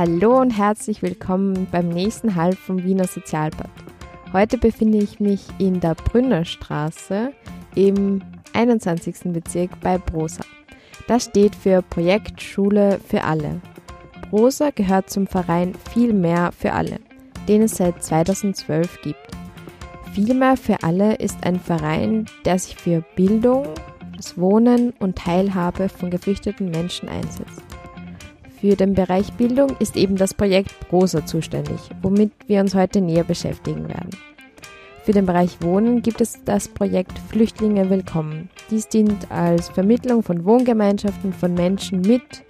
Hallo und herzlich willkommen beim nächsten Halb vom Wiener Sozialbad. Heute befinde ich mich in der Brünnerstraße im 21. Bezirk bei Brosa. Das steht für Projekt Schule für alle. Brosa gehört zum Verein Viel mehr für alle, den es seit 2012 gibt. Viel mehr für alle ist ein Verein, der sich für Bildung, das Wohnen und Teilhabe von geflüchteten Menschen einsetzt. Für den Bereich Bildung ist eben das Projekt Prosa zuständig, womit wir uns heute näher beschäftigen werden. Für den Bereich Wohnen gibt es das Projekt Flüchtlinge Willkommen. Dies dient als Vermittlung von Wohngemeinschaften von Menschen mit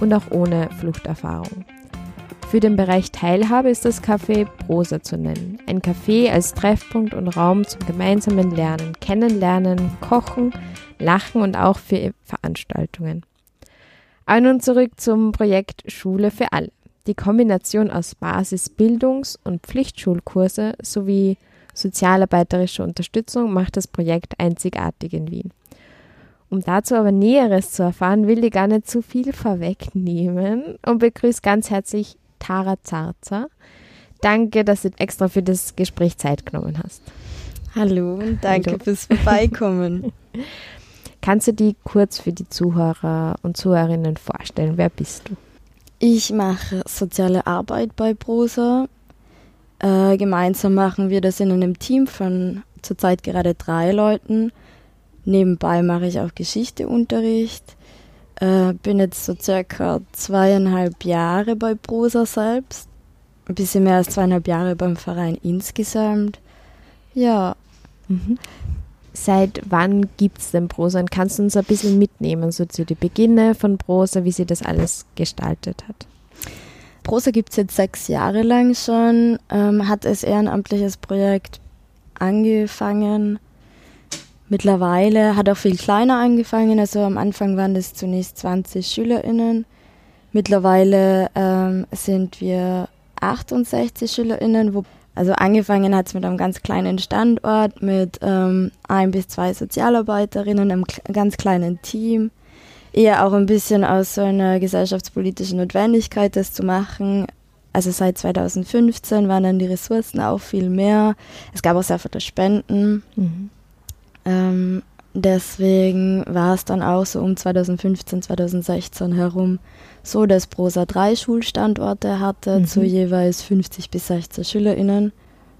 und auch ohne Fluchterfahrung. Für den Bereich Teilhabe ist das Café Prosa zu nennen. Ein Café als Treffpunkt und Raum zum gemeinsamen Lernen, Kennenlernen, Kochen, Lachen und auch für Veranstaltungen. Aber nun zurück zum Projekt Schule für alle. Die Kombination aus Basisbildungs- und Pflichtschulkurse sowie sozialarbeiterischer Unterstützung macht das Projekt einzigartig in Wien. Um dazu aber Näheres zu erfahren, will ich gar nicht zu viel vorwegnehmen und begrüße ganz herzlich Tara Zarzer. Danke, dass du extra für das Gespräch Zeit genommen hast. Hallo und danke Hallo. fürs Vorbeikommen. Kannst du die kurz für die Zuhörer und Zuhörerinnen vorstellen? Wer bist du? Ich mache soziale Arbeit bei Prosa. Äh, gemeinsam machen wir das in einem Team von zurzeit gerade drei Leuten. Nebenbei mache ich auch Geschichteunterricht. Äh, bin jetzt so circa zweieinhalb Jahre bei Prosa selbst. Ein bisschen mehr als zweieinhalb Jahre beim Verein insgesamt. Ja. Mhm. Seit wann gibt es denn Prosa? Und kannst du uns ein bisschen mitnehmen, so zu den Beginne von Prosa, wie sie das alles gestaltet hat? Prosa gibt es jetzt sechs Jahre lang schon, ähm, hat als ehrenamtliches Projekt angefangen. Mittlerweile hat auch viel kleiner angefangen, also am Anfang waren es zunächst 20 SchülerInnen. Mittlerweile ähm, sind wir 68 SchülerInnen, wo also angefangen hat es mit einem ganz kleinen Standort, mit ähm, ein bis zwei Sozialarbeiterinnen, einem ganz kleinen Team. Eher auch ein bisschen aus so einer gesellschaftspolitischen Notwendigkeit, das zu machen. Also seit 2015 waren dann die Ressourcen auch viel mehr. Es gab auch sehr viele Spenden. Mhm. Ähm, deswegen war es dann auch so um 2015, 2016 herum so, dass Prosa drei Schulstandorte hatte, mhm. zu jeweils 50 bis 60 SchülerInnen.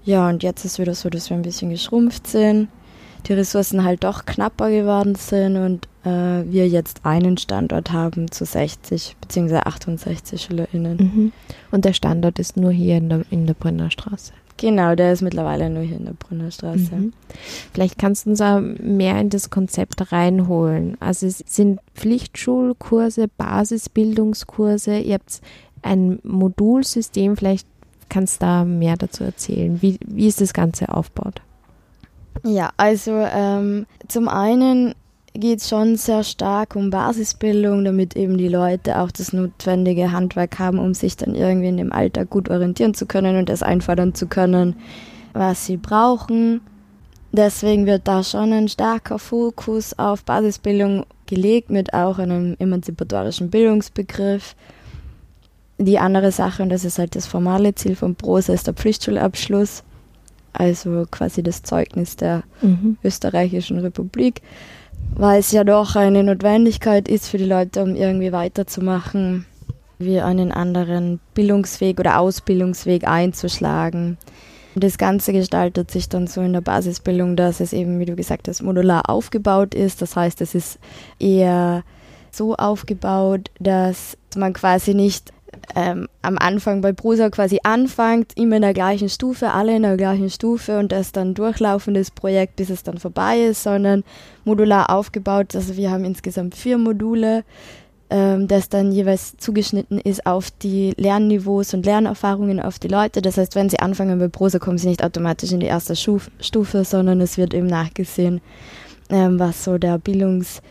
Ja, und jetzt ist wieder so, dass wir ein bisschen geschrumpft sind, die Ressourcen halt doch knapper geworden sind und äh, wir jetzt einen Standort haben zu 60 bzw. 68 SchülerInnen. Mhm. Und der Standort ist nur hier in der, in der Brennerstraße. Genau, der ist mittlerweile nur hier in der Brunnerstraße. Mhm. Vielleicht kannst du uns auch mehr in das Konzept reinholen. Also es sind Pflichtschulkurse, Basisbildungskurse, ihr habt ein Modulsystem, vielleicht kannst du da mehr dazu erzählen. Wie, wie ist das Ganze aufgebaut? Ja, also ähm, zum einen geht es schon sehr stark um Basisbildung, damit eben die Leute auch das notwendige Handwerk haben, um sich dann irgendwie in dem Alltag gut orientieren zu können und das einfordern zu können, was sie brauchen. Deswegen wird da schon ein starker Fokus auf Basisbildung gelegt, mit auch einem emanzipatorischen Bildungsbegriff. Die andere Sache, und das ist halt das formale Ziel von Prosa, ist der Pflichtschulabschluss, also quasi das Zeugnis der mhm. österreichischen Republik weil es ja doch eine Notwendigkeit ist für die Leute, um irgendwie weiterzumachen, wie einen anderen Bildungsweg oder Ausbildungsweg einzuschlagen. Das Ganze gestaltet sich dann so in der Basisbildung, dass es eben, wie du gesagt hast, modular aufgebaut ist. Das heißt, es ist eher so aufgebaut, dass man quasi nicht ähm, am Anfang bei Brusa quasi anfängt, immer in der gleichen Stufe, alle in der gleichen Stufe und das dann durchlaufendes Projekt, bis es dann vorbei ist, sondern modular aufgebaut. Also wir haben insgesamt vier Module, ähm, das dann jeweils zugeschnitten ist auf die Lernniveaus und Lernerfahrungen auf die Leute. Das heißt, wenn sie anfangen bei Prosa, kommen sie nicht automatisch in die erste Schuf Stufe, sondern es wird eben nachgesehen, ähm, was so der Bildungs,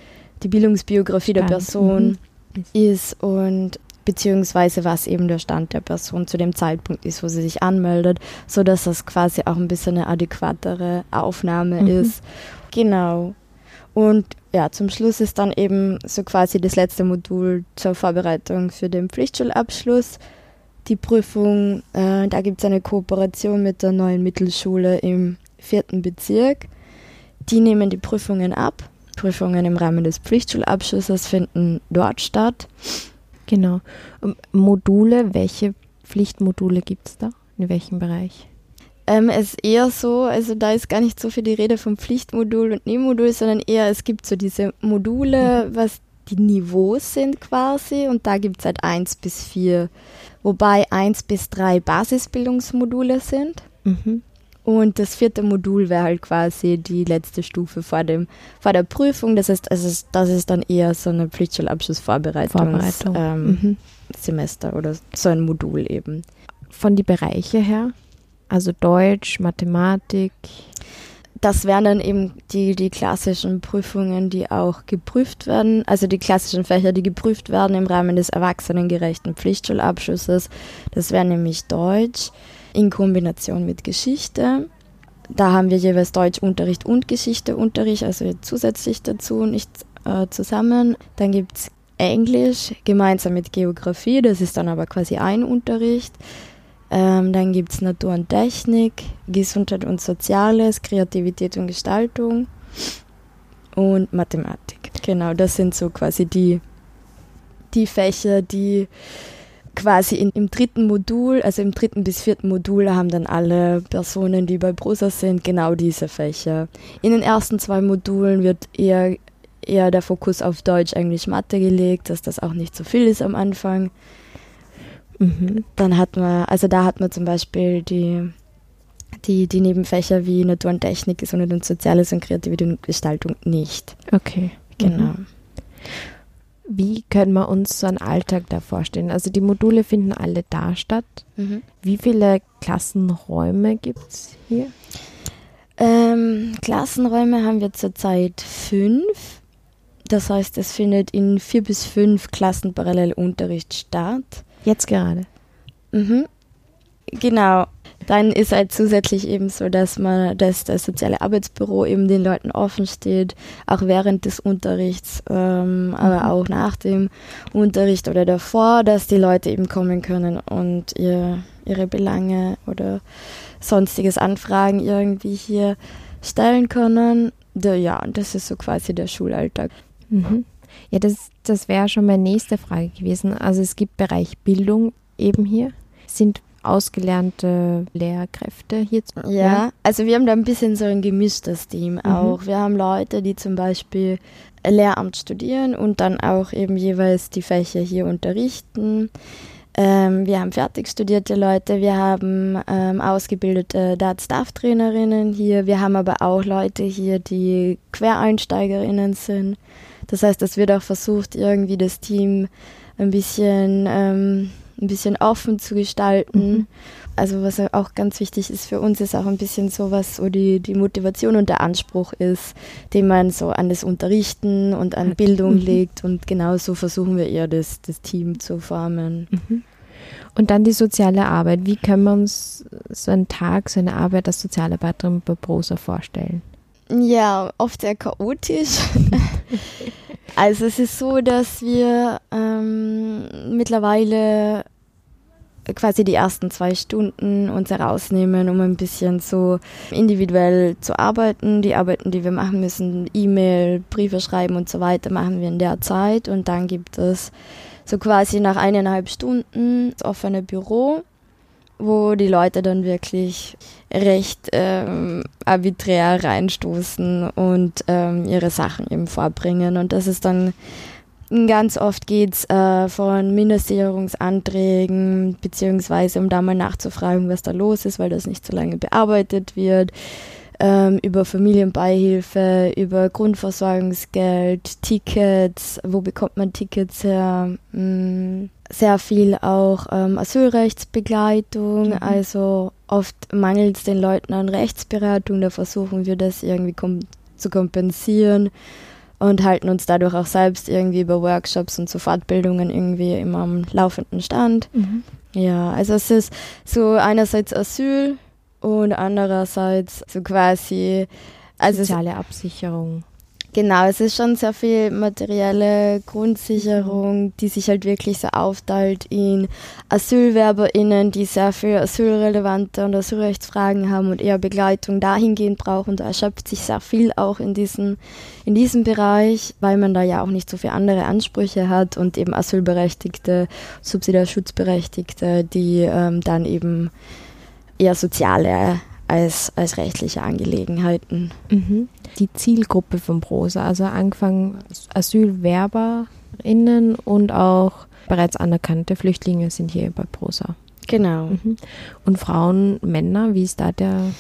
die Bildungsbiografie Spannend. der Person mhm. ist und beziehungsweise was eben der Stand der Person zu dem Zeitpunkt ist, wo sie sich anmeldet, so dass das quasi auch ein bisschen eine adäquatere Aufnahme mhm. ist. Genau. Und ja, zum Schluss ist dann eben so quasi das letzte Modul zur Vorbereitung für den Pflichtschulabschluss. Die Prüfung, äh, da gibt es eine Kooperation mit der neuen Mittelschule im vierten Bezirk. Die nehmen die Prüfungen ab. Prüfungen im Rahmen des Pflichtschulabschlusses finden dort statt. Genau. Module, welche Pflichtmodule gibt es da? In welchem Bereich? Ähm, es ist eher so, also da ist gar nicht so viel die Rede vom Pflichtmodul und Nebenmodul, sondern eher es gibt so diese Module, mhm. was die Niveaus sind quasi und da gibt es halt 1 bis 4, wobei 1 bis 3 Basisbildungsmodule sind. Mhm. Und das vierte Modul wäre halt quasi die letzte Stufe vor, dem, vor der Prüfung. Das heißt, also das ist dann eher so eine Pflichtschulabschlussvorbereitung ähm, mhm. Semester oder so ein Modul eben. Von die Bereiche her? Also Deutsch, Mathematik. Das wären dann eben die, die klassischen Prüfungen, die auch geprüft werden, also die klassischen Fächer, die geprüft werden im Rahmen des erwachsenengerechten Pflichtschulabschlusses. Das wäre nämlich Deutsch in Kombination mit Geschichte. Da haben wir jeweils Deutschunterricht und Geschichteunterricht, also zusätzlich dazu, nicht äh, zusammen. Dann gibt es Englisch gemeinsam mit Geografie, das ist dann aber quasi ein Unterricht. Ähm, dann gibt es Natur und Technik, Gesundheit und Soziales, Kreativität und Gestaltung und Mathematik. Genau, das sind so quasi die, die Fächer, die quasi in, im dritten Modul, also im dritten bis vierten Modul haben dann alle Personen, die bei Prosa sind, genau diese Fächer. In den ersten zwei Modulen wird eher, eher der Fokus auf Deutsch, Englisch, Mathe gelegt, dass das auch nicht so viel ist am Anfang. Mhm. Dann hat man, also da hat man zum Beispiel die, die, die Nebenfächer wie Natur und Technik, Gesundheit und Soziales und Kreativität und Gestaltung nicht. Okay. Genau. Mhm. Wie können wir uns so einen Alltag da vorstellen? Also die Module finden alle da statt. Mhm. Wie viele Klassenräume gibt es hier? Ähm, Klassenräume haben wir zurzeit fünf. Das heißt, es findet in vier bis fünf Klassen parallel Unterricht statt. Jetzt gerade. Mhm. Genau. Dann ist halt zusätzlich eben so, dass man, dass das soziale Arbeitsbüro eben den Leuten offen steht, auch während des Unterrichts, ähm, mhm. aber auch nach dem Unterricht oder davor, dass die Leute eben kommen können und ihr, ihre Belange oder sonstiges Anfragen irgendwie hier stellen können. Ja, das ist so quasi der Schulalltag. Mhm. Ja, das, das wäre schon meine nächste Frage gewesen. Also es gibt Bereich Bildung eben hier. Sind ausgelernte Lehrkräfte hier? Ja, ja, also wir haben da ein bisschen so ein gemischtes Team mhm. auch. Wir haben Leute, die zum Beispiel Lehramt studieren und dann auch eben jeweils die Fächer hier unterrichten. Ähm, wir haben fertig studierte Leute, wir haben ähm, ausgebildete Dart-Staff-Trainerinnen hier, wir haben aber auch Leute hier, die Quereinsteigerinnen sind. Das heißt, es wird auch versucht, irgendwie das Team ein bisschen, ähm, ein bisschen offen zu gestalten. Mhm. Also was auch ganz wichtig ist für uns, ist auch ein bisschen so, was so die, die Motivation und der Anspruch ist, den man so an das Unterrichten und an Bildung mhm. legt. Und genauso versuchen wir eher das, das Team zu formen. Mhm. Und dann die soziale Arbeit. Wie können wir uns so einen Tag, so eine Arbeit als Sozialarbeiterin bei Prosa vorstellen? Ja, oft sehr chaotisch. also es ist so, dass wir ähm, mittlerweile quasi die ersten zwei Stunden uns herausnehmen, um ein bisschen so individuell zu arbeiten. Die Arbeiten, die wir machen müssen, E-Mail, Briefe schreiben und so weiter, machen wir in der Zeit. Und dann gibt es so quasi nach eineinhalb Stunden das offene Büro wo die Leute dann wirklich recht ähm, arbiträr reinstoßen und ähm, ihre Sachen eben vorbringen. Und das ist dann ganz oft geht es äh, von Mindestsicherungsanträgen, beziehungsweise um da mal nachzufragen, was da los ist, weil das nicht so lange bearbeitet wird, ähm, über Familienbeihilfe, über Grundversorgungsgeld, Tickets, wo bekommt man Tickets her, mh, mm, sehr viel auch ähm, Asylrechtsbegleitung. Mhm. Also oft mangelt es den Leuten an Rechtsberatung. Da versuchen wir das irgendwie kom zu kompensieren. Und halten uns dadurch auch selbst irgendwie über Workshops und so Fortbildungen irgendwie immer am laufenden Stand. Mhm. Ja, also es ist so einerseits Asyl und andererseits so quasi also soziale Absicherung. Genau, es ist schon sehr viel materielle Grundsicherung, die sich halt wirklich so aufteilt in AsylwerberInnen, die sehr viel asylrelevante und Asylrechtsfragen haben und eher Begleitung dahingehend brauchen. Da erschöpft sich sehr viel auch in, diesen, in diesem Bereich, weil man da ja auch nicht so viele andere Ansprüche hat und eben Asylberechtigte, Subsidiarschutzberechtigte, die ähm, dann eben eher soziale als, als rechtliche Angelegenheiten. Mhm. Die Zielgruppe von Prosa, also angefangen AsylwerberInnen und auch bereits anerkannte Flüchtlinge sind hier bei Prosa. Genau. Mhm. Und Frauen, Männer, wie ist da der?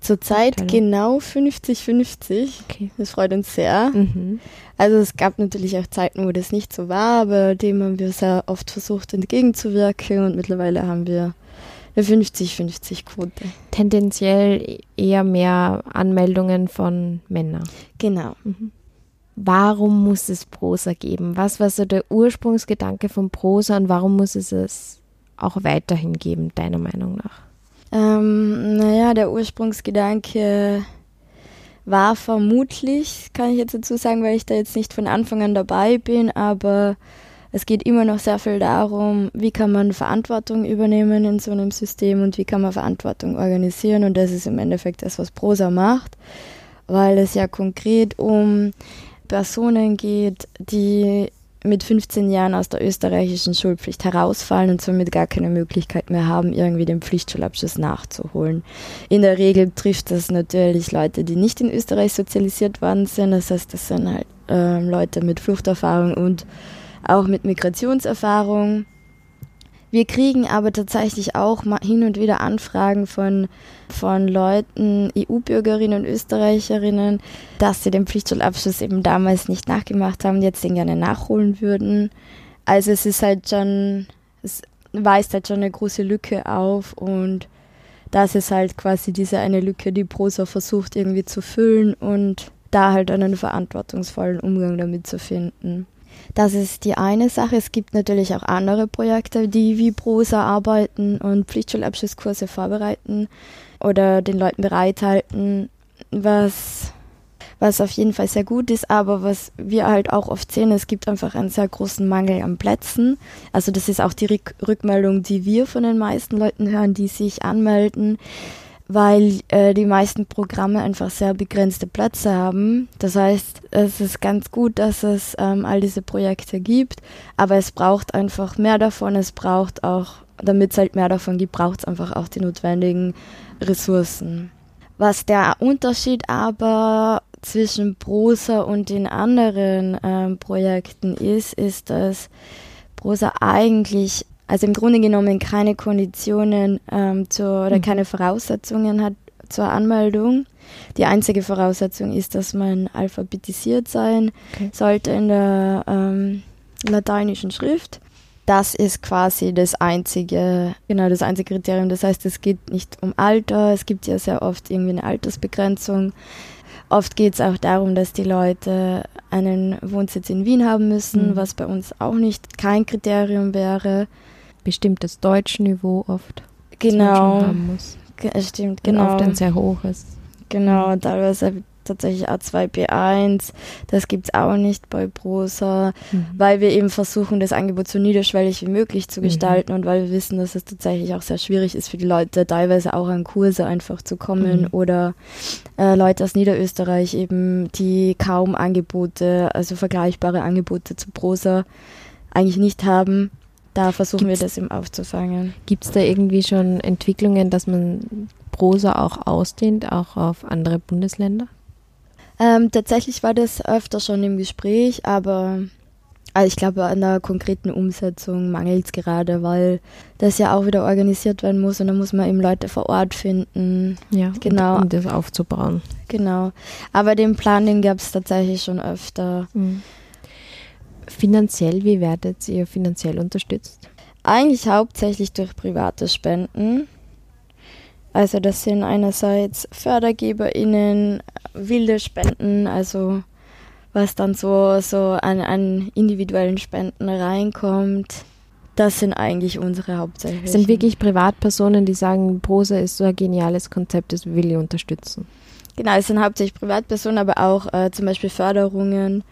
Zurzeit genau 50-50. Okay. Das freut uns sehr. Mhm. Also es gab natürlich auch Zeiten, wo das nicht so war, aber dem haben wir sehr oft versucht entgegenzuwirken und mittlerweile haben wir eine 50-50-Quote. Tendenziell eher mehr Anmeldungen von Männern. Genau. Mhm. Warum muss es Prosa geben? Was war so der Ursprungsgedanke von Prosa und warum muss es es auch weiterhin geben, deiner Meinung nach? Ähm, naja, der Ursprungsgedanke war vermutlich, kann ich jetzt dazu sagen, weil ich da jetzt nicht von Anfang an dabei bin, aber es geht immer noch sehr viel darum, wie kann man Verantwortung übernehmen in so einem System und wie kann man Verantwortung organisieren. Und das ist im Endeffekt das, was Prosa macht, weil es ja konkret um Personen geht, die mit 15 Jahren aus der österreichischen Schulpflicht herausfallen und somit gar keine Möglichkeit mehr haben, irgendwie den Pflichtschulabschluss nachzuholen. In der Regel trifft das natürlich Leute, die nicht in Österreich sozialisiert worden sind. Das heißt, das sind halt äh, Leute mit Fluchterfahrung und auch mit Migrationserfahrung. Wir kriegen aber tatsächlich auch hin und wieder Anfragen von, von Leuten, EU-Bürgerinnen und Österreicherinnen, dass sie den Pflichtschulabschluss eben damals nicht nachgemacht haben, jetzt den gerne nachholen würden. Also es ist halt schon, es weist halt schon eine große Lücke auf und das ist halt quasi diese eine Lücke, die Prosa versucht irgendwie zu füllen und da halt einen verantwortungsvollen Umgang damit zu finden. Das ist die eine Sache. Es gibt natürlich auch andere Projekte, die wie Prosa arbeiten und Pflichtschulabschlusskurse vorbereiten oder den Leuten bereithalten, was, was auf jeden Fall sehr gut ist. Aber was wir halt auch oft sehen, es gibt einfach einen sehr großen Mangel an Plätzen. Also das ist auch die Rückmeldung, die wir von den meisten Leuten hören, die sich anmelden weil äh, die meisten Programme einfach sehr begrenzte Plätze haben. Das heißt, es ist ganz gut, dass es ähm, all diese Projekte gibt, aber es braucht einfach mehr davon. Es braucht auch, damit es halt mehr davon gibt, braucht es einfach auch die notwendigen Ressourcen. Was der Unterschied aber zwischen Prosa und den anderen ähm, Projekten ist, ist, dass Prosa eigentlich also im Grunde genommen keine Konditionen ähm, zu, oder mhm. keine Voraussetzungen hat zur Anmeldung. Die einzige Voraussetzung ist, dass man alphabetisiert sein okay. sollte in der ähm, lateinischen Schrift. Das ist quasi das einzige, genau das einzige Kriterium. Das heißt, es geht nicht um Alter. Es gibt ja sehr oft irgendwie eine Altersbegrenzung. Oft geht es auch darum, dass die Leute einen Wohnsitz in Wien haben müssen, mhm. was bei uns auch nicht kein Kriterium wäre bestimmtes Deutschniveau oft genau. haben muss. Ge stimmt, genau. Und oft ein sehr hohes. Genau, teilweise tatsächlich A2, B1. Das gibt es auch nicht bei Prosa, mhm. weil wir eben versuchen, das Angebot so niederschwellig wie möglich zu mhm. gestalten mhm. und weil wir wissen, dass es tatsächlich auch sehr schwierig ist für die Leute, teilweise auch an Kurse einfach zu kommen mhm. oder äh, Leute aus Niederösterreich eben, die kaum Angebote, also vergleichbare Angebote zu Prosa eigentlich nicht haben da versuchen Gibt's, wir das eben aufzufangen. Gibt es da irgendwie schon Entwicklungen, dass man Prosa auch ausdehnt, auch auf andere Bundesländer? Ähm, tatsächlich war das öfter schon im Gespräch, aber also ich glaube, an der konkreten Umsetzung mangelt es gerade, weil das ja auch wieder organisiert werden muss und da muss man eben Leute vor Ort finden. Ja, genau. Um das aufzubauen. Genau. Aber den Plan, den gab es tatsächlich schon öfter. Mhm. Finanziell, wie werdet ihr finanziell unterstützt? Eigentlich hauptsächlich durch private Spenden. Also das sind einerseits FördergeberInnen, wilde Spenden, also was dann so, so an, an individuellen Spenden reinkommt. Das sind eigentlich unsere hauptsächlichen. Es sind wirklich Privatpersonen, die sagen, Prosa ist so ein geniales Konzept, das will ich unterstützen. Genau, es sind hauptsächlich Privatpersonen, aber auch äh, zum Beispiel Förderungen,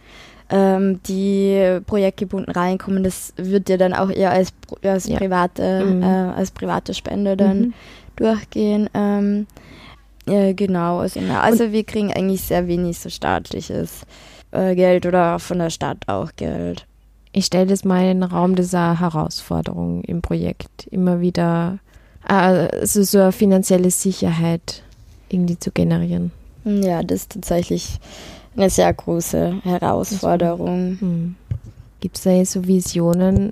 ähm, die projektgebunden reinkommen. Das wird ja dann auch eher als, als, ja. private, mhm. äh, als private Spende dann mhm. durchgehen. Ähm, ja, genau, also, also wir kriegen eigentlich sehr wenig so staatliches äh, Geld oder von der Stadt auch Geld. Ich stelle das mal in den Raum dieser Herausforderung im Projekt. Immer wieder also so eine finanzielle Sicherheit irgendwie zu generieren. Ja, das ist tatsächlich eine sehr große Herausforderung. Mhm. Gibt es da so Visionen,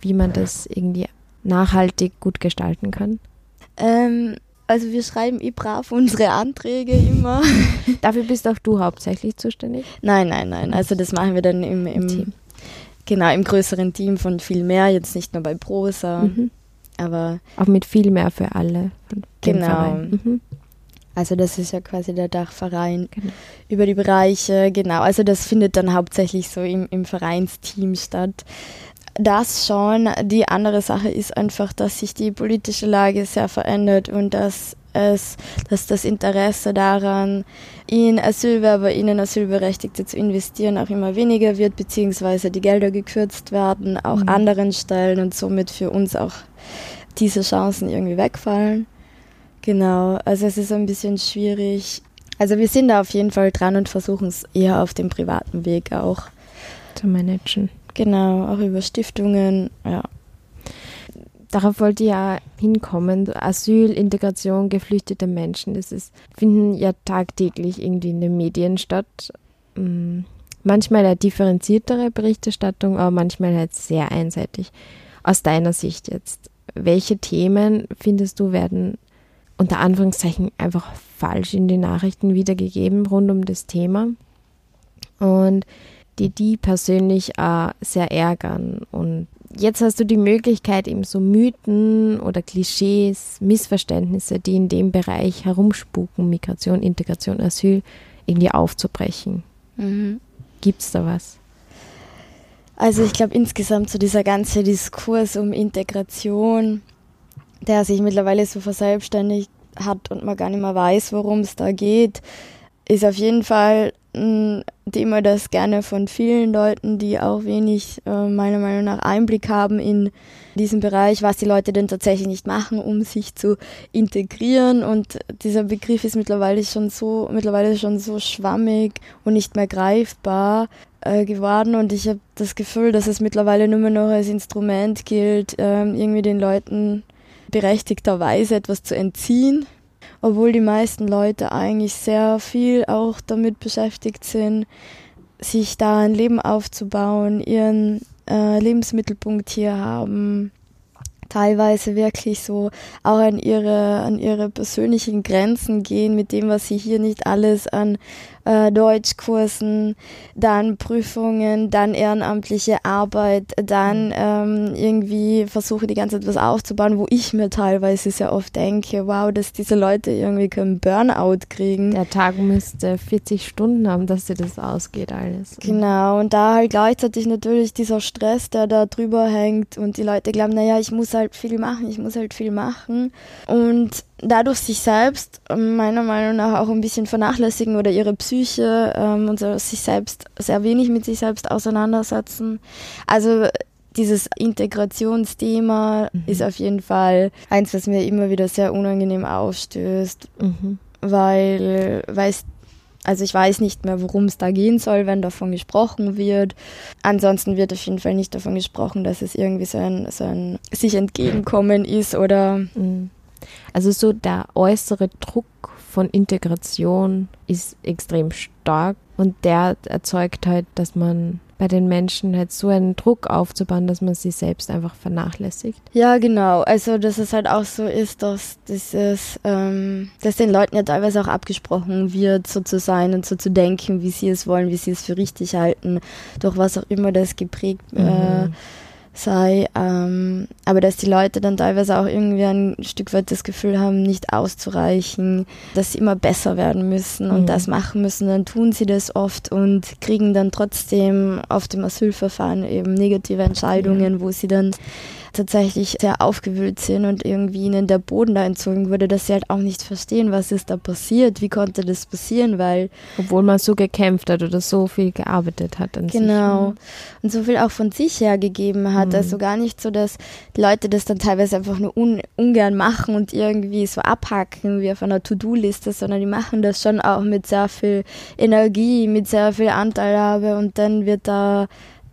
wie man das irgendwie nachhaltig gut gestalten kann? Ähm, also wir schreiben eh brav unsere Anträge immer. Dafür bist auch du hauptsächlich zuständig? Nein, nein, nein. Also das machen wir dann im, im Team. Genau, im größeren Team von viel mehr, jetzt nicht nur bei Prosa, mhm. aber auch mit viel mehr für alle. Genau. Mhm. Also das ist ja quasi der Dachverein genau. über die Bereiche, genau. Also das findet dann hauptsächlich so im, im Vereinsteam statt. Das schon. Die andere Sache ist einfach, dass sich die politische Lage sehr verändert und dass es, dass das Interesse daran, in Asylwerber, in Asylberechtigte zu investieren, auch immer weniger wird, beziehungsweise die Gelder gekürzt werden, auch mhm. anderen Stellen und somit für uns auch diese Chancen irgendwie wegfallen. Genau, also es ist ein bisschen schwierig. Also wir sind da auf jeden Fall dran und versuchen es eher auf dem privaten Weg auch zu managen. Genau, auch über Stiftungen, ja. Darauf wollte ich ja hinkommen. Asyl, Integration, geflüchtete Menschen, das ist, finden ja tagtäglich irgendwie in den Medien statt. Mm, manchmal eine differenziertere Berichterstattung, aber manchmal halt sehr einseitig. Aus deiner Sicht jetzt, welche Themen findest du werden unter Anführungszeichen einfach falsch in den Nachrichten wiedergegeben rund um das Thema und die die persönlich äh, sehr ärgern. Und jetzt hast du die Möglichkeit, eben so Mythen oder Klischees, Missverständnisse, die in dem Bereich herumspuken, Migration, Integration, Asyl, irgendwie aufzubrechen. Mhm. Gibt es da was? Also ich glaube insgesamt so dieser ganze Diskurs um Integration der sich mittlerweile so verselbstständigt hat und man gar nicht mehr weiß, worum es da geht, ist auf jeden Fall ein Thema, das gerne von vielen Leuten, die auch wenig äh, meiner Meinung nach Einblick haben in diesen Bereich, was die Leute denn tatsächlich nicht machen, um sich zu integrieren. Und dieser Begriff ist mittlerweile schon so, mittlerweile schon so schwammig und nicht mehr greifbar äh, geworden. Und ich habe das Gefühl, dass es mittlerweile nur mehr noch als Instrument gilt, äh, irgendwie den Leuten berechtigterweise etwas zu entziehen, obwohl die meisten Leute eigentlich sehr viel auch damit beschäftigt sind, sich da ein Leben aufzubauen, ihren äh, Lebensmittelpunkt hier haben, teilweise wirklich so auch an ihre, an ihre persönlichen Grenzen gehen mit dem, was sie hier nicht alles an äh, Deutschkursen, dann Prüfungen, dann ehrenamtliche Arbeit, dann mhm. ähm, irgendwie versuche die ganze Zeit was aufzubauen, wo ich mir teilweise sehr oft denke, wow, dass diese Leute irgendwie keinen Burnout kriegen. Der Tag müsste 40 Stunden haben, dass dir das ausgeht alles. Genau, und da halt gleichzeitig natürlich dieser Stress, der da drüber hängt und die Leute glauben, naja, ich muss halt viel machen, ich muss halt viel machen und dadurch sich selbst ähm, meiner Meinung nach auch ein bisschen vernachlässigen oder ihre Psyche ähm, und so, sich selbst sehr wenig mit sich selbst auseinandersetzen. Also dieses Integrationsthema mhm. ist auf jeden Fall eins, was mir immer wieder sehr unangenehm aufstößt, mhm. weil, weiß, also ich weiß nicht mehr, worum es da gehen soll, wenn davon gesprochen wird. Ansonsten wird auf jeden Fall nicht davon gesprochen, dass es irgendwie so ein, so ein sich entgegenkommen ist oder mhm also so der äußere Druck von Integration ist extrem stark und der erzeugt halt, dass man bei den Menschen halt so einen Druck aufzubauen, dass man sich selbst einfach vernachlässigt. Ja, genau. Also dass es halt auch so ist, dass dieses, ähm, dass den Leuten ja teilweise auch abgesprochen wird, so zu sein und so zu denken, wie sie es wollen, wie sie es für richtig halten, durch was auch immer das geprägt äh, mhm. Sei, ähm, aber dass die Leute dann teilweise auch irgendwie ein Stück weit das Gefühl haben, nicht auszureichen, dass sie immer besser werden müssen und mhm. das machen müssen, dann tun sie das oft und kriegen dann trotzdem auf dem Asylverfahren eben negative Entscheidungen, ja. wo sie dann tatsächlich sehr aufgewühlt sind und irgendwie ihnen der Boden da entzogen wurde, dass sie halt auch nicht verstehen, was ist da passiert, wie konnte das passieren, weil... Obwohl man so gekämpft hat oder so viel gearbeitet hat an Genau. Sich. Und so viel auch von sich her gegeben hat. Mhm. Also gar nicht so, dass Leute das dann teilweise einfach nur un ungern machen und irgendwie so abhacken wie auf einer To-Do-Liste, sondern die machen das schon auch mit sehr viel Energie, mit sehr viel Anteilhabe und dann wird da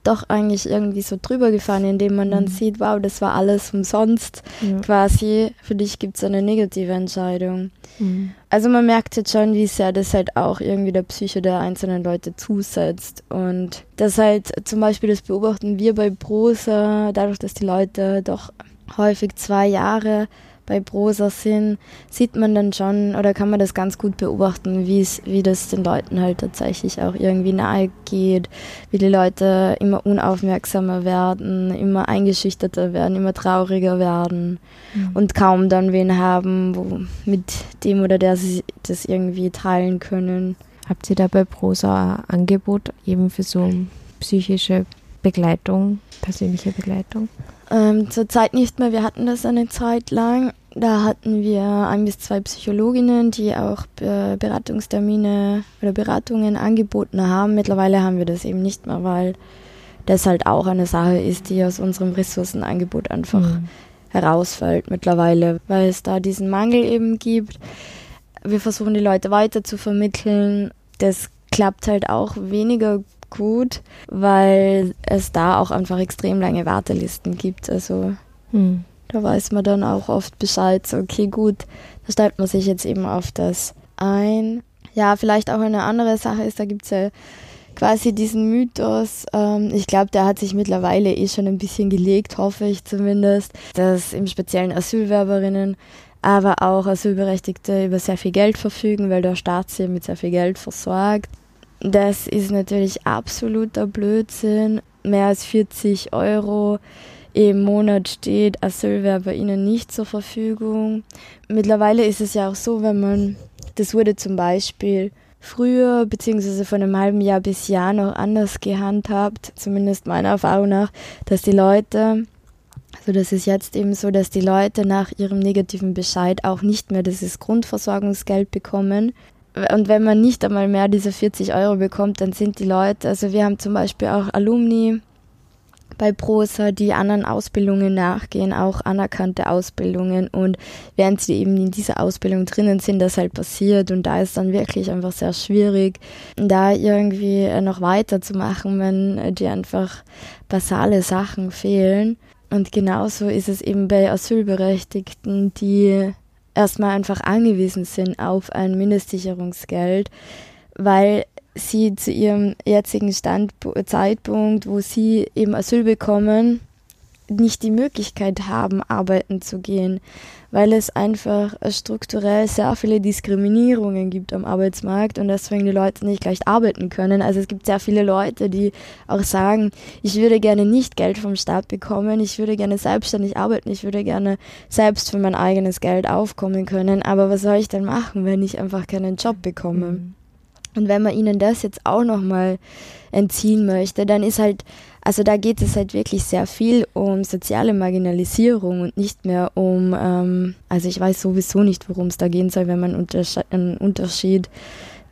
doch eigentlich irgendwie so drüber gefahren, indem man dann mhm. sieht, wow, das war alles umsonst. Ja. Quasi, für dich gibt es eine negative Entscheidung. Mhm. Also man merkt jetzt schon, wie sehr das halt auch irgendwie der Psyche der einzelnen Leute zusetzt. Und das halt zum Beispiel, das beobachten wir bei Prosa, dadurch, dass die Leute doch häufig zwei Jahre bei Prosa sind, sieht man dann schon oder kann man das ganz gut beobachten, wie das den Leuten halt tatsächlich auch irgendwie nahe geht, wie die Leute immer unaufmerksamer werden, immer eingeschüchterter werden, immer trauriger werden mhm. und kaum dann wen haben, wo mit dem oder der sie das irgendwie teilen können. Habt ihr da bei Prosa ein Angebot eben für so psychische Begleitung, persönliche Begleitung? Ähm, Zurzeit nicht mehr. Wir hatten das eine Zeit lang. Da hatten wir ein bis zwei Psychologinnen, die auch Beratungstermine oder Beratungen angeboten haben. Mittlerweile haben wir das eben nicht mehr, weil das halt auch eine Sache ist, die aus unserem Ressourcenangebot einfach mhm. herausfällt mittlerweile, weil es da diesen Mangel eben gibt. Wir versuchen die Leute weiter zu vermitteln. Das klappt halt auch weniger gut, weil es da auch einfach extrem lange Wartelisten gibt. Also hm. da weiß man dann auch oft Bescheid, so okay gut, da stellt man sich jetzt eben auf das ein. Ja, vielleicht auch eine andere Sache ist, da gibt es ja quasi diesen Mythos, ähm, ich glaube, der hat sich mittlerweile eh schon ein bisschen gelegt, hoffe ich zumindest, dass im speziellen Asylwerberinnen aber auch Asylberechtigte über sehr viel Geld verfügen, weil der Staat sie mit sehr viel Geld versorgt. Das ist natürlich absoluter Blödsinn. Mehr als 40 Euro im Monat steht Asylwerber ihnen nicht zur Verfügung. Mittlerweile ist es ja auch so, wenn man, das wurde zum Beispiel früher beziehungsweise von einem halben Jahr bis Jahr noch anders gehandhabt, zumindest meiner Erfahrung nach, dass die Leute, also das ist jetzt eben so, dass die Leute nach ihrem negativen Bescheid auch nicht mehr dieses Grundversorgungsgeld bekommen, und wenn man nicht einmal mehr diese 40 Euro bekommt, dann sind die Leute, also wir haben zum Beispiel auch Alumni bei Prosa, die anderen Ausbildungen nachgehen, auch anerkannte Ausbildungen und während sie eben in dieser Ausbildung drinnen sind, das halt passiert und da ist dann wirklich einfach sehr schwierig, da irgendwie noch weiterzumachen, wenn die einfach basale Sachen fehlen. Und genauso ist es eben bei Asylberechtigten, die erstmal einfach angewiesen sind auf ein Mindestsicherungsgeld, weil sie zu ihrem jetzigen Stand, Zeitpunkt, wo sie eben Asyl bekommen, nicht die Möglichkeit haben, arbeiten zu gehen, weil es einfach strukturell sehr viele Diskriminierungen gibt am Arbeitsmarkt und deswegen die Leute nicht gleich arbeiten können. Also es gibt sehr viele Leute, die auch sagen, ich würde gerne nicht Geld vom Staat bekommen, ich würde gerne selbstständig arbeiten, ich würde gerne selbst für mein eigenes Geld aufkommen können, aber was soll ich denn machen, wenn ich einfach keinen Job bekomme? Mhm. Und wenn man ihnen das jetzt auch nochmal entziehen möchte, dann ist halt also da geht es halt wirklich sehr viel um soziale Marginalisierung und nicht mehr um, ähm, also ich weiß sowieso nicht, worum es da gehen soll, wenn man einen Unterschied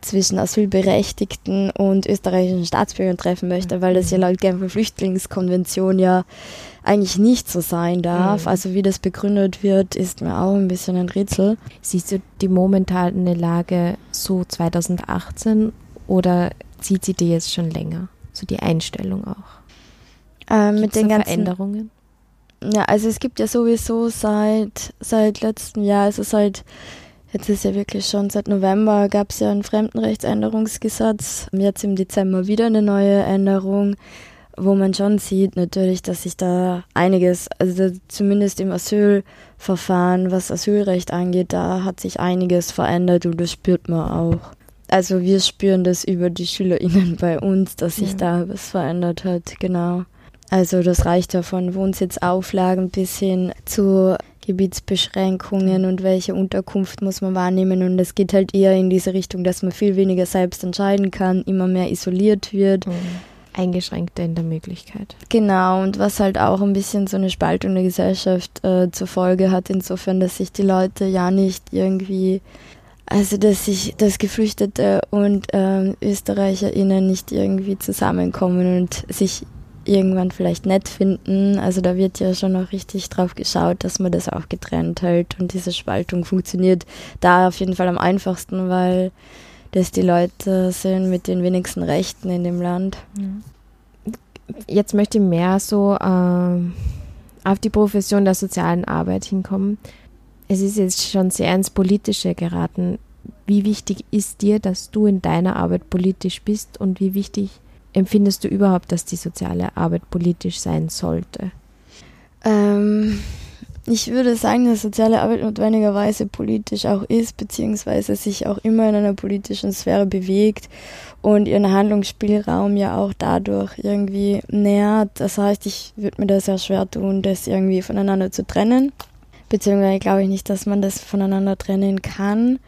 zwischen Asylberechtigten und österreichischen Staatsbürgern treffen möchte, weil das ja laut Genfer Flüchtlingskonvention ja eigentlich nicht so sein darf. Mhm. Also wie das begründet wird, ist mir auch ein bisschen ein Rätsel. Siehst du die momentane Lage so 2018 oder zieht sie dir jetzt schon länger? So die Einstellung auch? Äh, mit den ganzen Veränderungen? Ja, also es gibt ja sowieso seit, seit letztem Jahr, also seit, jetzt ist ja wirklich schon seit November, gab es ja ein Fremdenrechtsänderungsgesetz. Jetzt im Dezember wieder eine neue Änderung, wo man schon sieht natürlich, dass sich da einiges, also zumindest im Asylverfahren, was Asylrecht angeht, da hat sich einiges verändert und das spürt man auch. Also wir spüren das über die SchülerInnen bei uns, dass sich ja. da was verändert hat, genau. Also das reicht ja von Wohnsitzauflagen bis hin zu Gebietsbeschränkungen und welche Unterkunft muss man wahrnehmen. Und es geht halt eher in diese Richtung, dass man viel weniger selbst entscheiden kann, immer mehr isoliert wird. Mhm. Eingeschränkter in der Möglichkeit. Genau, und was halt auch ein bisschen so eine Spaltung der Gesellschaft äh, zur Folge hat, insofern, dass sich die Leute ja nicht irgendwie also, dass sich das Geflüchtete und ähm, ÖsterreicherInnen nicht irgendwie zusammenkommen und sich irgendwann vielleicht nett finden. Also da wird ja schon noch richtig drauf geschaut, dass man das auch getrennt hält. Und diese Spaltung funktioniert da auf jeden Fall am einfachsten, weil das die Leute sind mit den wenigsten Rechten in dem Land. Jetzt möchte ich mehr so äh, auf die Profession der sozialen Arbeit hinkommen. Es ist jetzt schon sehr ins Politische geraten. Wie wichtig ist dir, dass du in deiner Arbeit politisch bist und wie wichtig empfindest du überhaupt, dass die soziale Arbeit politisch sein sollte? Ähm, ich würde sagen, dass soziale Arbeit notwendigerweise politisch auch ist, beziehungsweise sich auch immer in einer politischen Sphäre bewegt und ihren Handlungsspielraum ja auch dadurch irgendwie nähert. Das heißt, ich würde mir da sehr schwer tun, das irgendwie voneinander zu trennen. Beziehungsweise glaube ich nicht, dass man das voneinander trennen kann.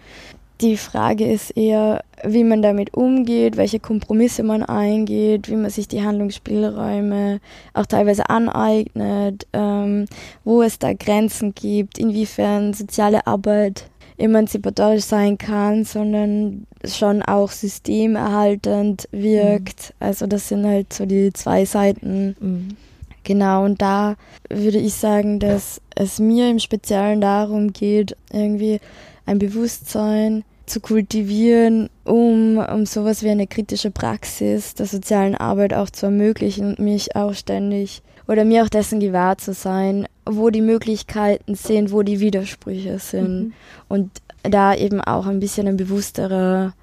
Die Frage ist eher, wie man damit umgeht, welche Kompromisse man eingeht, wie man sich die Handlungsspielräume auch teilweise aneignet, ähm, wo es da Grenzen gibt, inwiefern soziale Arbeit emanzipatorisch sein kann, sondern schon auch systemerhaltend wirkt. Mhm. Also das sind halt so die zwei Seiten. Mhm. Genau, und da würde ich sagen, dass es mir im Speziellen darum geht, irgendwie ein Bewusstsein zu kultivieren, um, um sowas wie eine kritische Praxis der sozialen Arbeit auch zu ermöglichen und mich auch ständig oder mir auch dessen gewahr zu sein, wo die Möglichkeiten sind, wo die Widersprüche sind mhm. und da eben auch ein bisschen ein bewussterer,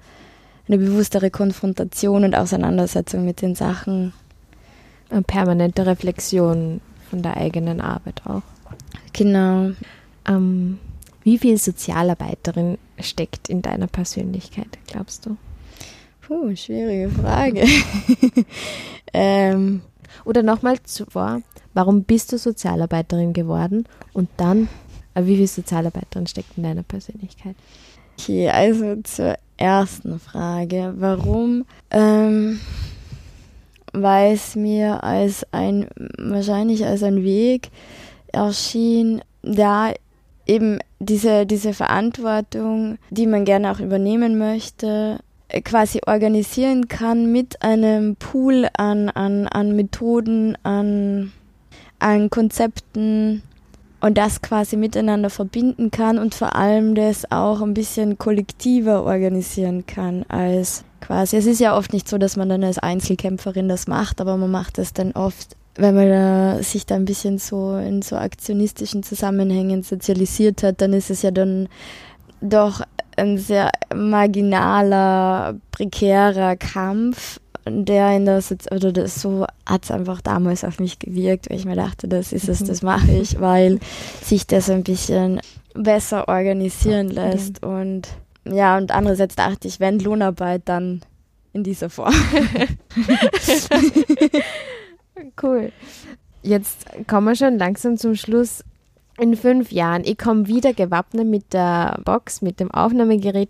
eine bewusstere Konfrontation und Auseinandersetzung mit den Sachen. Eine permanente Reflexion von der eigenen Arbeit auch. Genau. Ähm, wie viel Sozialarbeiterin steckt in deiner Persönlichkeit, glaubst du? Puh, schwierige Frage. ähm. Oder nochmal zuvor, warum bist du Sozialarbeiterin geworden? Und dann, äh, wie viel Sozialarbeiterin steckt in deiner Persönlichkeit? Okay, also zur ersten Frage. Warum? Ähm, weil es mir als ein, wahrscheinlich als ein Weg erschien, da eben diese, diese Verantwortung, die man gerne auch übernehmen möchte, äh, quasi organisieren kann mit einem Pool an, an, an Methoden, an, an Konzepten und das quasi miteinander verbinden kann und vor allem das auch ein bisschen kollektiver organisieren kann als quasi. Es ist ja oft nicht so, dass man dann als Einzelkämpferin das macht, aber man macht es dann oft wenn man da sich da ein bisschen so in so aktionistischen Zusammenhängen sozialisiert hat, dann ist es ja dann doch ein sehr marginaler, prekärer Kampf, der in der Sozi oder das, so hat es einfach damals auf mich gewirkt, weil ich mir dachte, das ist es, das mache ich, weil sich das ein bisschen besser organisieren lässt ja. und ja, und andererseits dachte ich, wenn Lohnarbeit, dann in dieser Form. Cool. Jetzt kommen wir schon langsam zum Schluss. In fünf Jahren, ich komme wieder gewappnet mit der Box, mit dem Aufnahmegerät.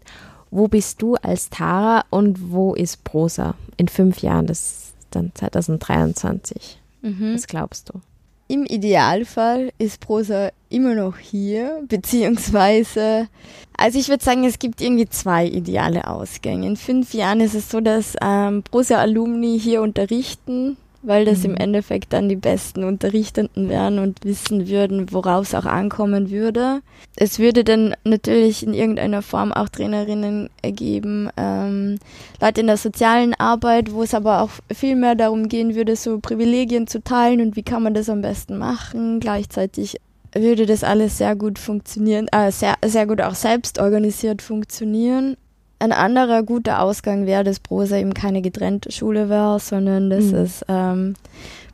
Wo bist du als Tara und wo ist Prosa? In fünf Jahren, das ist dann 2023. Mhm. Was glaubst du? Im Idealfall ist Prosa immer noch hier, beziehungsweise, also ich würde sagen, es gibt irgendwie zwei ideale Ausgänge. In fünf Jahren ist es so, dass ähm, Prosa-Alumni hier unterrichten, weil das mhm. im Endeffekt dann die besten Unterrichtenden wären und wissen würden, worauf es auch ankommen würde. Es würde dann natürlich in irgendeiner Form auch Trainerinnen ergeben, ähm, Leute in der sozialen Arbeit, wo es aber auch viel mehr darum gehen würde, so Privilegien zu teilen und wie kann man das am besten machen. Gleichzeitig würde das alles sehr gut funktionieren, äh, sehr, sehr gut auch selbst organisiert funktionieren. Ein anderer guter Ausgang wäre, dass Prosa eben keine getrennte Schule wäre, sondern dass mhm. es ähm,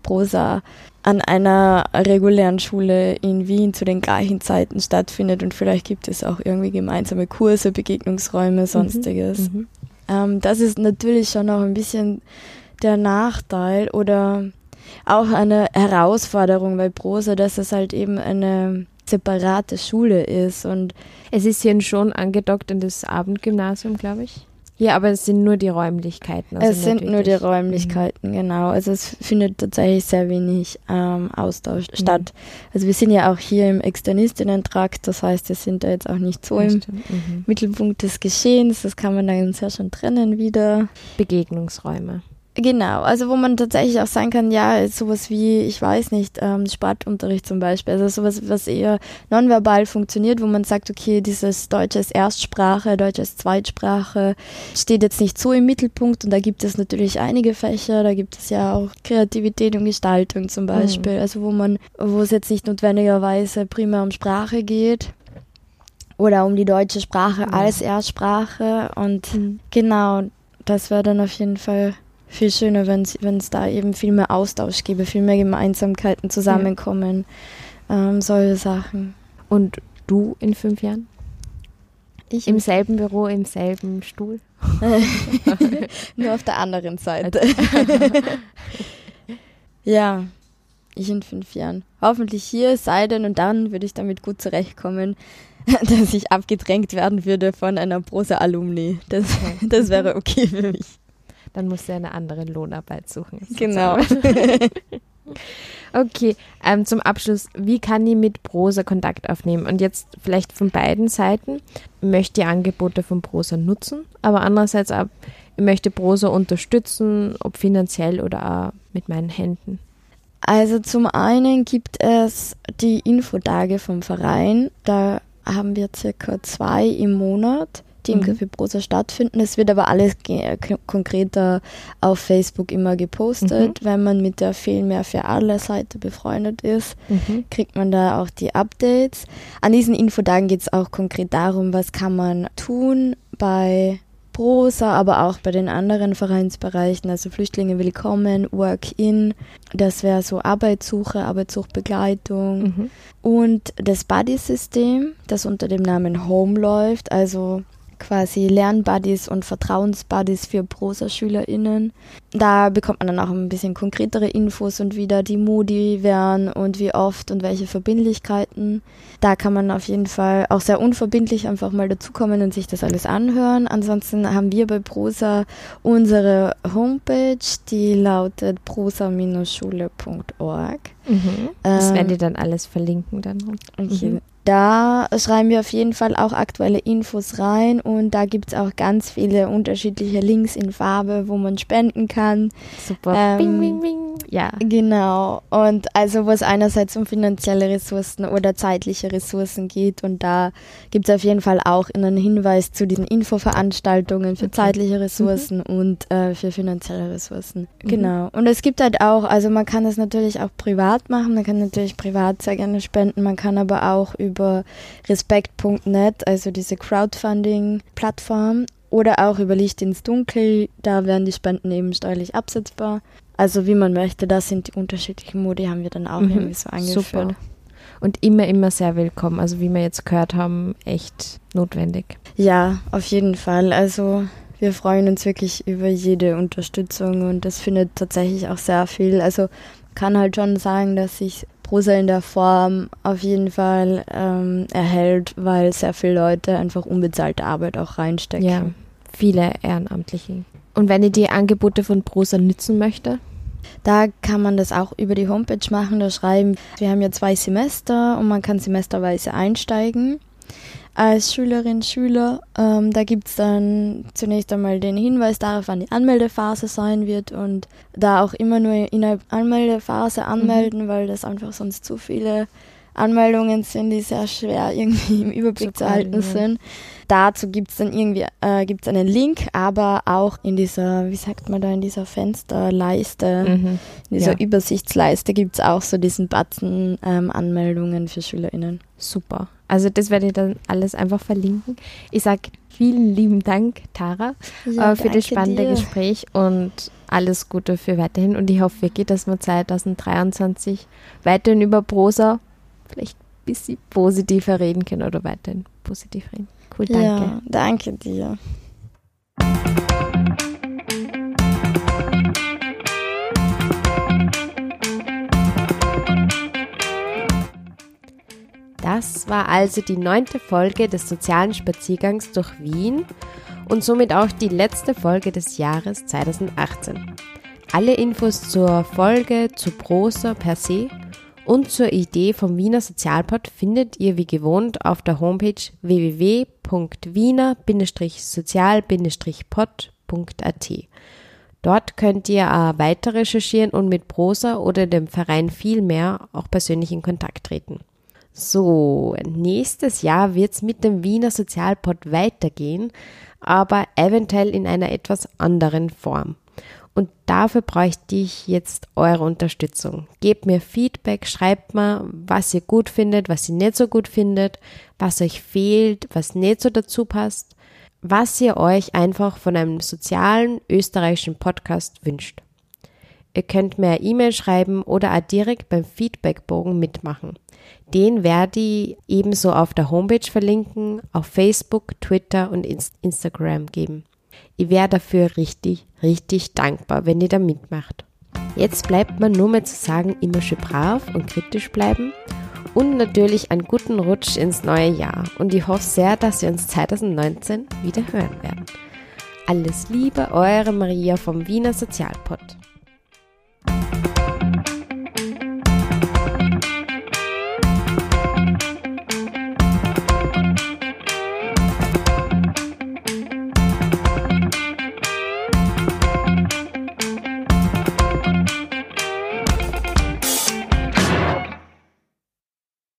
Prosa an einer regulären Schule in Wien zu den gleichen Zeiten stattfindet und vielleicht gibt es auch irgendwie gemeinsame Kurse, Begegnungsräume, mhm. sonstiges. Mhm. Ähm, das ist natürlich schon noch ein bisschen der Nachteil oder auch eine Herausforderung bei Prosa, dass es halt eben eine separate Schule ist und es ist hier schon angedockt in das Abendgymnasium, glaube ich. Ja, aber es sind nur die Räumlichkeiten. Also es sind nur die Räumlichkeiten, mhm. genau. Also es findet tatsächlich sehr wenig ähm, Austausch mhm. statt. Also wir sind ja auch hier im Externistinnen-Trakt, das heißt, wir sind da jetzt auch nicht so im mhm. Mittelpunkt des Geschehens. Das kann man dann sehr schon trennen wieder. Begegnungsräume. Genau, also wo man tatsächlich auch sagen kann, ja, sowas wie, ich weiß nicht, ähm, Sportunterricht zum Beispiel, also sowas, was eher nonverbal funktioniert, wo man sagt, okay, dieses Deutsch als Erstsprache, Deutsch als Zweitsprache steht jetzt nicht so im Mittelpunkt und da gibt es natürlich einige Fächer, da gibt es ja auch Kreativität und Gestaltung zum Beispiel, mhm. also wo man, wo es jetzt nicht notwendigerweise primär um Sprache geht, oder um die deutsche Sprache mhm. als Erstsprache und mhm. genau, das wäre dann auf jeden Fall viel schöner, wenn es da eben viel mehr Austausch gäbe, viel mehr Gemeinsamkeiten, Zusammenkommen, ja. ähm, solche Sachen. Und du in fünf Jahren? Ich Im selben Büro, im selben Stuhl? Nur auf der anderen Seite. ja, ich in fünf Jahren. Hoffentlich hier, sei denn und dann würde ich damit gut zurechtkommen, dass ich abgedrängt werden würde von einer Prosa-Alumni. Das, das wäre okay für mich dann muss er eine andere Lohnarbeit suchen. Genau. okay, ähm, zum Abschluss, wie kann ich mit Prosa Kontakt aufnehmen? Und jetzt vielleicht von beiden Seiten, ich möchte die Angebote von Prosa nutzen, aber andererseits auch, ich möchte Prosa unterstützen, ob finanziell oder auch mit meinen Händen. Also zum einen gibt es die Infotage vom Verein, da haben wir circa zwei im Monat die im mhm. Café Prosa stattfinden. Es wird aber alles konkreter auf Facebook immer gepostet. Mhm. Wenn man mit der Fehl mehr für alle Seite befreundet ist, mhm. kriegt man da auch die Updates. An diesen Infotagen geht es auch konkret darum, was kann man tun bei Prosa, aber auch bei den anderen Vereinsbereichen, also Flüchtlinge willkommen, Work-in, das wäre so Arbeitssuche, Arbeitssuchbegleitung mhm. und das Buddy-System, das unter dem Namen Home läuft, also quasi Lernbuddies und Vertrauensbuddies für Prosa-SchülerInnen. Da bekommt man dann auch ein bisschen konkretere Infos und wieder die Modi wären und wie oft und welche Verbindlichkeiten. Da kann man auf jeden Fall auch sehr unverbindlich einfach mal dazukommen und sich das alles anhören. Ansonsten haben wir bei Prosa unsere Homepage, die lautet prosa-schule.org. Mhm. Das ähm, werdet ihr dann alles verlinken dann. Okay. Mhm. Da schreiben wir auf jeden Fall auch aktuelle Infos rein und da gibt es auch ganz viele unterschiedliche Links in Farbe, wo man spenden kann. Super. Ähm, bing, bing, bing. Ja. Genau. Und also wo es einerseits um finanzielle Ressourcen oder zeitliche Ressourcen geht und da gibt es auf jeden Fall auch einen Hinweis zu diesen Infoveranstaltungen für okay. zeitliche Ressourcen mhm. und äh, für finanzielle Ressourcen. Mhm. Genau. Und es gibt halt auch, also man kann das natürlich auch privat machen, man kann natürlich privat sehr gerne spenden, man kann aber auch über über respekt.net, also diese Crowdfunding-Plattform, oder auch über Licht ins Dunkel. Da werden die Spenden eben steuerlich absetzbar. Also wie man möchte, das sind die unterschiedlichen Modi, haben wir dann auch mhm. irgendwie so angeführt. Super. Und immer, immer sehr willkommen. Also wie wir jetzt gehört haben, echt notwendig. Ja, auf jeden Fall. Also wir freuen uns wirklich über jede Unterstützung und das findet tatsächlich auch sehr viel. Also kann halt schon sagen, dass sich Prosa in der Form auf jeden Fall ähm, erhält, weil sehr viele Leute einfach unbezahlte Arbeit auch reinstecken. Ja, viele Ehrenamtliche. Und wenn ihr die Angebote von Prosa nützen möchte? Da kann man das auch über die Homepage machen, da schreiben, wir haben ja zwei Semester und man kann semesterweise einsteigen als Schülerin, Schüler. Ähm, da gibt es dann zunächst einmal den Hinweis darauf, wann die Anmeldephase sein wird und da auch immer nur in der Anmeldephase anmelden, mhm. weil das einfach sonst zu viele Anmeldungen sind, die sehr schwer irgendwie im Überblick zu, zu halten sind. Dazu gibt es dann irgendwie äh, gibt's einen Link, aber auch in dieser, wie sagt man da, in dieser Fensterleiste, mhm. in dieser ja. Übersichtsleiste gibt es auch so diesen Button ähm, Anmeldungen für SchülerInnen. Super. Also das werde ich dann alles einfach verlinken. Ich sage vielen lieben Dank, Tara, ja, äh, für das spannende dir. Gespräch und alles Gute für weiterhin. Und ich hoffe wirklich, dass wir 2023 weiterhin über Prosa vielleicht ein bisschen positiver reden können oder weiterhin positiv reden. Cool, danke. Ja, danke dir. Das war also die neunte Folge des sozialen Spaziergangs durch Wien und somit auch die letzte Folge des Jahres 2018. Alle Infos zur Folge, zu Prosa per se und zur Idee vom Wiener Sozialpod findet ihr wie gewohnt auf der Homepage www.wiener-sozial-pod.at. Dort könnt ihr äh, weiter recherchieren und mit Prosa oder dem Verein viel mehr auch persönlich in Kontakt treten. So, nächstes Jahr wird es mit dem Wiener Sozialpod weitergehen, aber eventuell in einer etwas anderen Form. Und dafür bräuchte ich jetzt eure Unterstützung. Gebt mir Feedback, schreibt mir, was ihr gut findet, was ihr nicht so gut findet, was euch fehlt, was nicht so dazu passt, was ihr euch einfach von einem sozialen österreichischen Podcast wünscht. Ihr könnt mir eine E-Mail schreiben oder auch direkt beim Feedbackbogen mitmachen. Den werde ich ebenso auf der Homepage verlinken, auf Facebook, Twitter und Instagram geben. Ich wäre dafür richtig, richtig dankbar, wenn ihr da mitmacht. Jetzt bleibt mir nur mehr zu sagen, immer schön brav und kritisch bleiben und natürlich einen guten Rutsch ins neue Jahr. Und ich hoffe sehr, dass wir uns 2019 wieder hören werden. Alles Liebe, eure Maria vom Wiener Sozialpod.